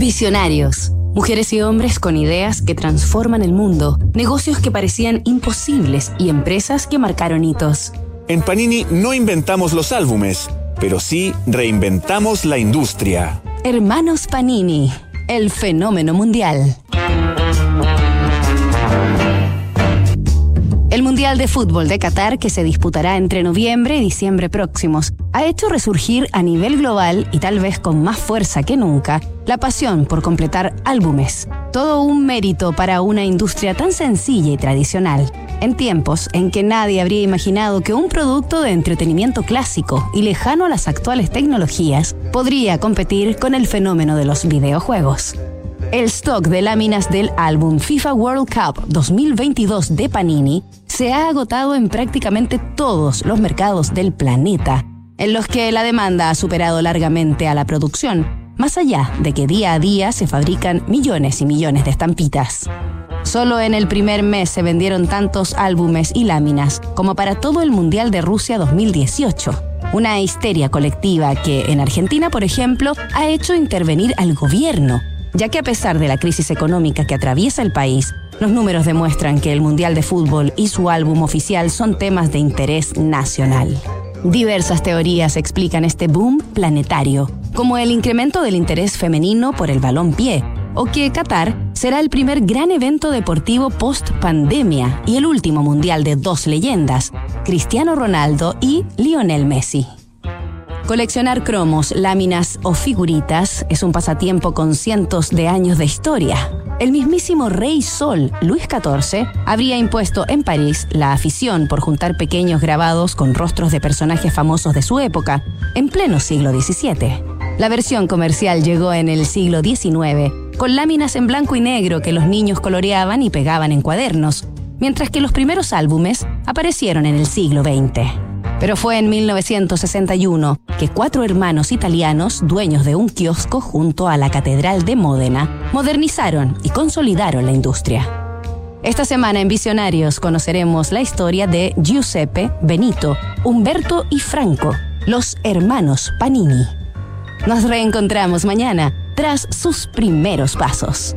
Visionarios. Mujeres y hombres con ideas que transforman el mundo, negocios que parecían imposibles y empresas que marcaron hitos. En Panini no inventamos los álbumes, pero sí reinventamos la industria. Hermanos Panini, el fenómeno mundial. El Mundial de Fútbol de Qatar, que se disputará entre noviembre y diciembre próximos, ha hecho resurgir a nivel global y tal vez con más fuerza que nunca la pasión por completar álbumes. Todo un mérito para una industria tan sencilla y tradicional, en tiempos en que nadie habría imaginado que un producto de entretenimiento clásico y lejano a las actuales tecnologías podría competir con el fenómeno de los videojuegos. El stock de láminas del álbum FIFA World Cup 2022 de Panini se ha agotado en prácticamente todos los mercados del planeta, en los que la demanda ha superado largamente a la producción, más allá de que día a día se fabrican millones y millones de estampitas. Solo en el primer mes se vendieron tantos álbumes y láminas como para todo el Mundial de Rusia 2018. Una histeria colectiva que en Argentina, por ejemplo, ha hecho intervenir al gobierno ya que a pesar de la crisis económica que atraviesa el país, los números demuestran que el Mundial de Fútbol y su álbum oficial son temas de interés nacional. Diversas teorías explican este boom planetario, como el incremento del interés femenino por el balón pie, o que Qatar será el primer gran evento deportivo post pandemia y el último mundial de dos leyendas, Cristiano Ronaldo y Lionel Messi. Coleccionar cromos, láminas o figuritas es un pasatiempo con cientos de años de historia. El mismísimo Rey Sol, Luis XIV, habría impuesto en París la afición por juntar pequeños grabados con rostros de personajes famosos de su época, en pleno siglo XVII. La versión comercial llegó en el siglo XIX, con láminas en blanco y negro que los niños coloreaban y pegaban en cuadernos, mientras que los primeros álbumes aparecieron en el siglo XX. Pero fue en 1961 que cuatro hermanos italianos, dueños de un kiosco junto a la Catedral de Módena, modernizaron y consolidaron la industria. Esta semana en Visionarios conoceremos la historia de Giuseppe, Benito, Humberto y Franco, los hermanos Panini. Nos reencontramos mañana tras sus primeros pasos.